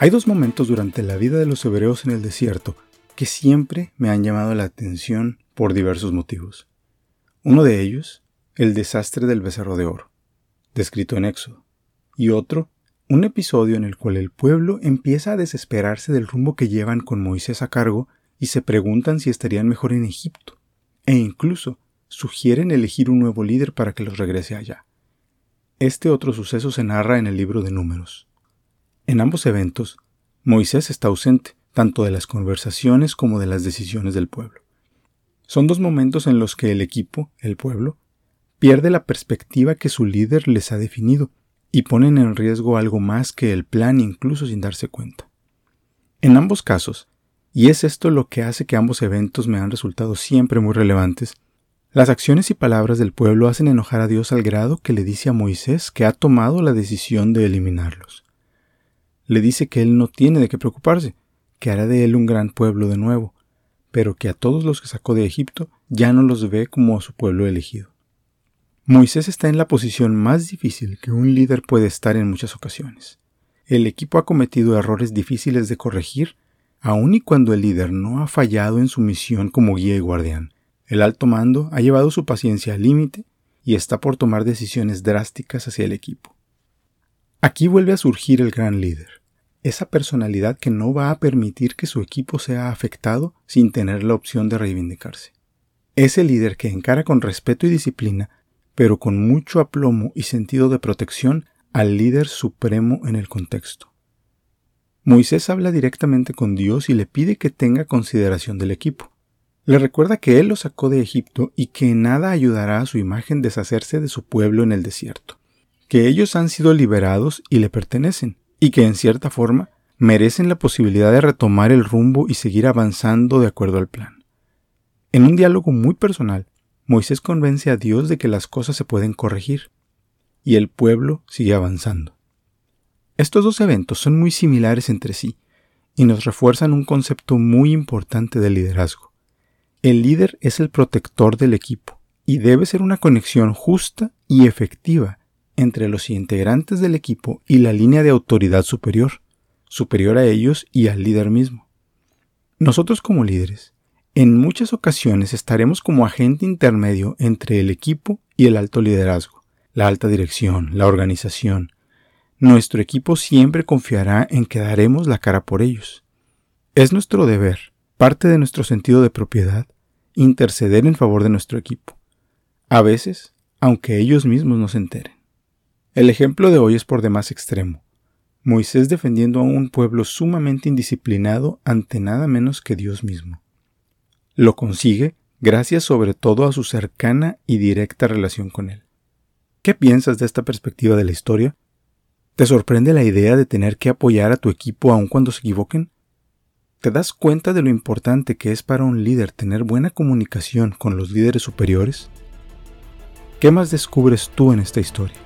Hay dos momentos durante la vida de los hebreos en el desierto que siempre me han llamado la atención por diversos motivos. Uno de ellos, el desastre del becerro de oro, descrito en Éxodo, y otro, un episodio en el cual el pueblo empieza a desesperarse del rumbo que llevan con Moisés a cargo y se preguntan si estarían mejor en Egipto, e incluso sugieren elegir un nuevo líder para que los regrese allá. Este otro suceso se narra en el libro de Números. En ambos eventos, Moisés está ausente, tanto de las conversaciones como de las decisiones del pueblo. Son dos momentos en los que el equipo, el pueblo, pierde la perspectiva que su líder les ha definido y ponen en riesgo algo más que el plan incluso sin darse cuenta. En ambos casos, y es esto lo que hace que ambos eventos me han resultado siempre muy relevantes, las acciones y palabras del pueblo hacen enojar a Dios al grado que le dice a Moisés que ha tomado la decisión de eliminarlos le dice que él no tiene de qué preocuparse, que hará de él un gran pueblo de nuevo, pero que a todos los que sacó de Egipto ya no los ve como a su pueblo elegido. Moisés está en la posición más difícil que un líder puede estar en muchas ocasiones. El equipo ha cometido errores difíciles de corregir, aun y cuando el líder no ha fallado en su misión como guía y guardián. El alto mando ha llevado su paciencia al límite y está por tomar decisiones drásticas hacia el equipo. Aquí vuelve a surgir el gran líder, esa personalidad que no va a permitir que su equipo sea afectado sin tener la opción de reivindicarse. Ese líder que encara con respeto y disciplina, pero con mucho aplomo y sentido de protección al líder supremo en el contexto. Moisés habla directamente con Dios y le pide que tenga consideración del equipo. Le recuerda que él lo sacó de Egipto y que nada ayudará a su imagen deshacerse de su pueblo en el desierto que ellos han sido liberados y le pertenecen, y que en cierta forma merecen la posibilidad de retomar el rumbo y seguir avanzando de acuerdo al plan. En un diálogo muy personal, Moisés convence a Dios de que las cosas se pueden corregir, y el pueblo sigue avanzando. Estos dos eventos son muy similares entre sí, y nos refuerzan un concepto muy importante del liderazgo. El líder es el protector del equipo, y debe ser una conexión justa y efectiva entre los integrantes del equipo y la línea de autoridad superior, superior a ellos y al líder mismo. Nosotros como líderes, en muchas ocasiones estaremos como agente intermedio entre el equipo y el alto liderazgo, la alta dirección, la organización. Nuestro equipo siempre confiará en que daremos la cara por ellos. Es nuestro deber, parte de nuestro sentido de propiedad, interceder en favor de nuestro equipo. A veces, aunque ellos mismos no se enteren. El ejemplo de hoy es por demás extremo. Moisés defendiendo a un pueblo sumamente indisciplinado ante nada menos que Dios mismo. Lo consigue gracias sobre todo a su cercana y directa relación con él. ¿Qué piensas de esta perspectiva de la historia? ¿Te sorprende la idea de tener que apoyar a tu equipo aun cuando se equivoquen? ¿Te das cuenta de lo importante que es para un líder tener buena comunicación con los líderes superiores? ¿Qué más descubres tú en esta historia?